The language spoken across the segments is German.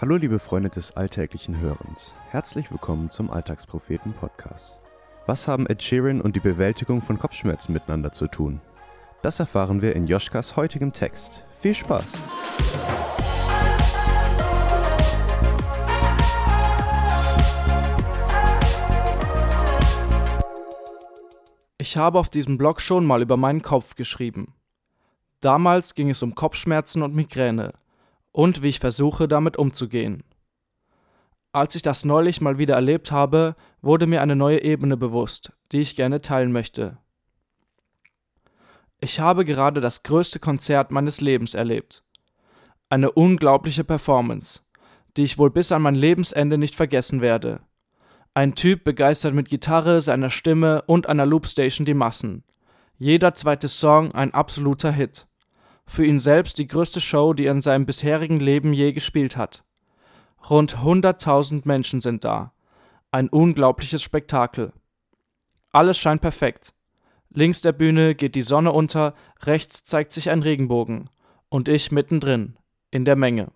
Hallo liebe Freunde des alltäglichen Hörens. Herzlich willkommen zum Alltagspropheten Podcast. Was haben Ed Sheeran und die Bewältigung von Kopfschmerzen miteinander zu tun? Das erfahren wir in Joschkas heutigem Text. Viel Spaß! Ich habe auf diesem Blog schon mal über meinen Kopf geschrieben. Damals ging es um Kopfschmerzen und Migräne und wie ich versuche, damit umzugehen. Als ich das neulich mal wieder erlebt habe, wurde mir eine neue Ebene bewusst, die ich gerne teilen möchte. Ich habe gerade das größte Konzert meines Lebens erlebt. Eine unglaubliche Performance, die ich wohl bis an mein Lebensende nicht vergessen werde. Ein Typ begeistert mit Gitarre, seiner Stimme und einer Loopstation die Massen. Jeder zweite Song ein absoluter Hit für ihn selbst die größte Show, die er in seinem bisherigen Leben je gespielt hat. Rund 100.000 Menschen sind da. Ein unglaubliches Spektakel. Alles scheint perfekt. Links der Bühne geht die Sonne unter, rechts zeigt sich ein Regenbogen. Und ich mittendrin, in der Menge.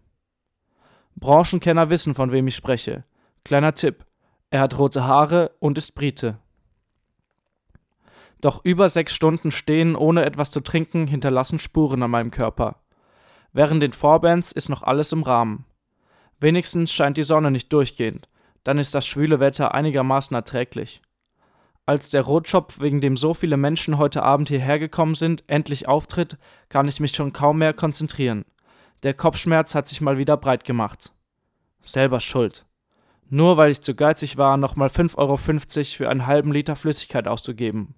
Branchenkenner wissen, von wem ich spreche. Kleiner Tipp: Er hat rote Haare und ist Brite. Doch über sechs Stunden stehen ohne etwas zu trinken hinterlassen Spuren an meinem Körper. Während den Vorbands ist noch alles im Rahmen. Wenigstens scheint die Sonne nicht durchgehend, dann ist das schwüle Wetter einigermaßen erträglich. Als der Rotschopf, wegen dem so viele Menschen heute Abend hierher gekommen sind, endlich auftritt, kann ich mich schon kaum mehr konzentrieren. Der Kopfschmerz hat sich mal wieder breit gemacht. Selber schuld. Nur weil ich zu geizig war, nochmal 5,50 Euro für einen halben Liter Flüssigkeit auszugeben.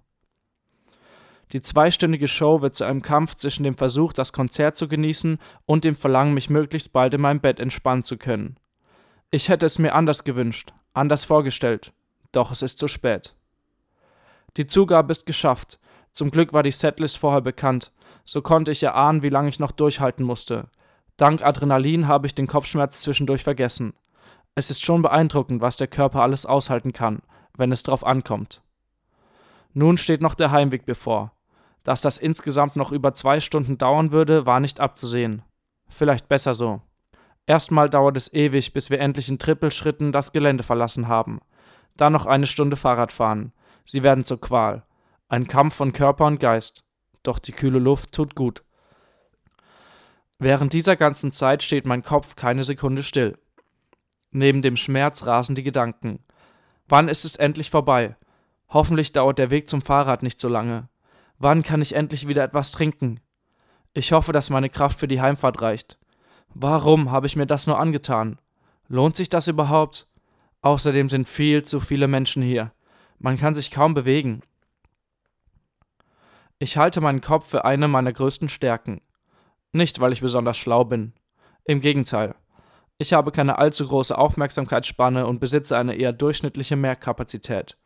Die zweistündige Show wird zu einem Kampf zwischen dem Versuch, das Konzert zu genießen, und dem Verlangen, mich möglichst bald in meinem Bett entspannen zu können. Ich hätte es mir anders gewünscht, anders vorgestellt, doch es ist zu spät. Die Zugabe ist geschafft. Zum Glück war die Setlist vorher bekannt, so konnte ich erahnen, wie lange ich noch durchhalten musste. Dank Adrenalin habe ich den Kopfschmerz zwischendurch vergessen. Es ist schon beeindruckend, was der Körper alles aushalten kann, wenn es drauf ankommt. Nun steht noch der Heimweg bevor. Dass das insgesamt noch über zwei Stunden dauern würde, war nicht abzusehen. Vielleicht besser so. Erstmal dauert es ewig, bis wir endlich in Trippelschritten das Gelände verlassen haben. Dann noch eine Stunde Fahrrad fahren. Sie werden zur Qual. Ein Kampf von Körper und Geist. Doch die kühle Luft tut gut. Während dieser ganzen Zeit steht mein Kopf keine Sekunde still. Neben dem Schmerz rasen die Gedanken. Wann ist es endlich vorbei? Hoffentlich dauert der Weg zum Fahrrad nicht so lange. Wann kann ich endlich wieder etwas trinken? Ich hoffe, dass meine Kraft für die Heimfahrt reicht. Warum habe ich mir das nur angetan? Lohnt sich das überhaupt? Außerdem sind viel zu viele Menschen hier. Man kann sich kaum bewegen. Ich halte meinen Kopf für eine meiner größten Stärken. Nicht, weil ich besonders schlau bin. Im Gegenteil. Ich habe keine allzu große Aufmerksamkeitsspanne und besitze eine eher durchschnittliche Merkkapazität.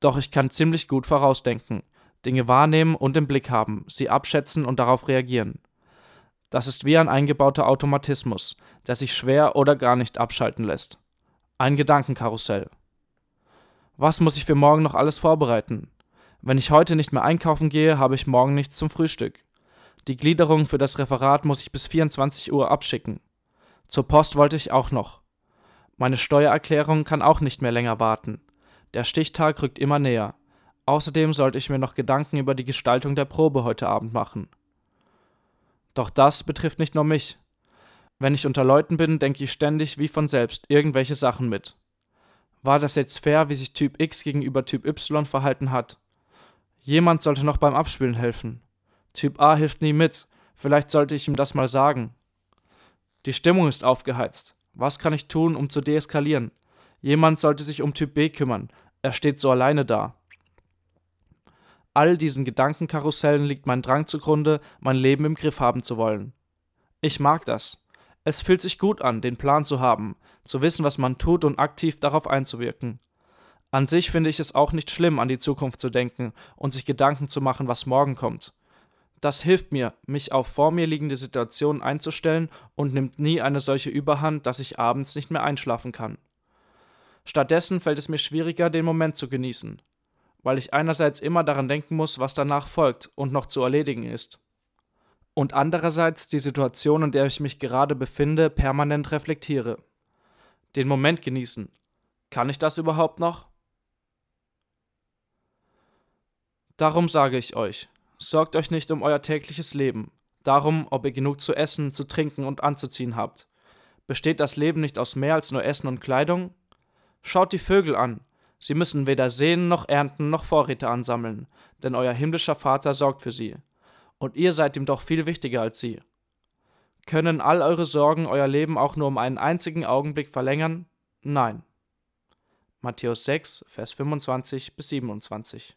Doch ich kann ziemlich gut vorausdenken, Dinge wahrnehmen und im Blick haben, sie abschätzen und darauf reagieren. Das ist wie ein eingebauter Automatismus, der sich schwer oder gar nicht abschalten lässt. Ein Gedankenkarussell. Was muss ich für morgen noch alles vorbereiten? Wenn ich heute nicht mehr einkaufen gehe, habe ich morgen nichts zum Frühstück. Die Gliederung für das Referat muss ich bis 24 Uhr abschicken. Zur Post wollte ich auch noch. Meine Steuererklärung kann auch nicht mehr länger warten. Der Stichtag rückt immer näher. Außerdem sollte ich mir noch Gedanken über die Gestaltung der Probe heute Abend machen. Doch das betrifft nicht nur mich. Wenn ich unter Leuten bin, denke ich ständig wie von selbst irgendwelche Sachen mit. War das jetzt fair, wie sich Typ X gegenüber Typ Y verhalten hat? Jemand sollte noch beim Abspülen helfen. Typ A hilft nie mit, vielleicht sollte ich ihm das mal sagen. Die Stimmung ist aufgeheizt. Was kann ich tun, um zu deeskalieren? Jemand sollte sich um Typ B kümmern. Er steht so alleine da all diesen Gedankenkarussellen liegt mein Drang zugrunde, mein Leben im Griff haben zu wollen. Ich mag das. Es fühlt sich gut an, den Plan zu haben, zu wissen, was man tut und aktiv darauf einzuwirken. An sich finde ich es auch nicht schlimm, an die Zukunft zu denken und sich Gedanken zu machen, was morgen kommt. Das hilft mir, mich auf vor mir liegende Situationen einzustellen und nimmt nie eine solche Überhand, dass ich abends nicht mehr einschlafen kann. Stattdessen fällt es mir schwieriger, den Moment zu genießen weil ich einerseits immer daran denken muss, was danach folgt und noch zu erledigen ist. und andererseits die Situation, in der ich mich gerade befinde, permanent reflektiere. Den Moment genießen. Kann ich das überhaupt noch? Darum sage ich euch, sorgt euch nicht um euer tägliches Leben, darum, ob ihr genug zu essen, zu trinken und anzuziehen habt. Besteht das Leben nicht aus mehr als nur Essen und Kleidung? Schaut die Vögel an, sie müssen weder sehen noch ernten noch Vorräte ansammeln, denn euer himmlischer Vater sorgt für sie und ihr seid ihm doch viel wichtiger als sie. Können all eure Sorgen euer Leben auch nur um einen einzigen Augenblick verlängern? Nein. Matthäus 6, Vers 25 bis 27.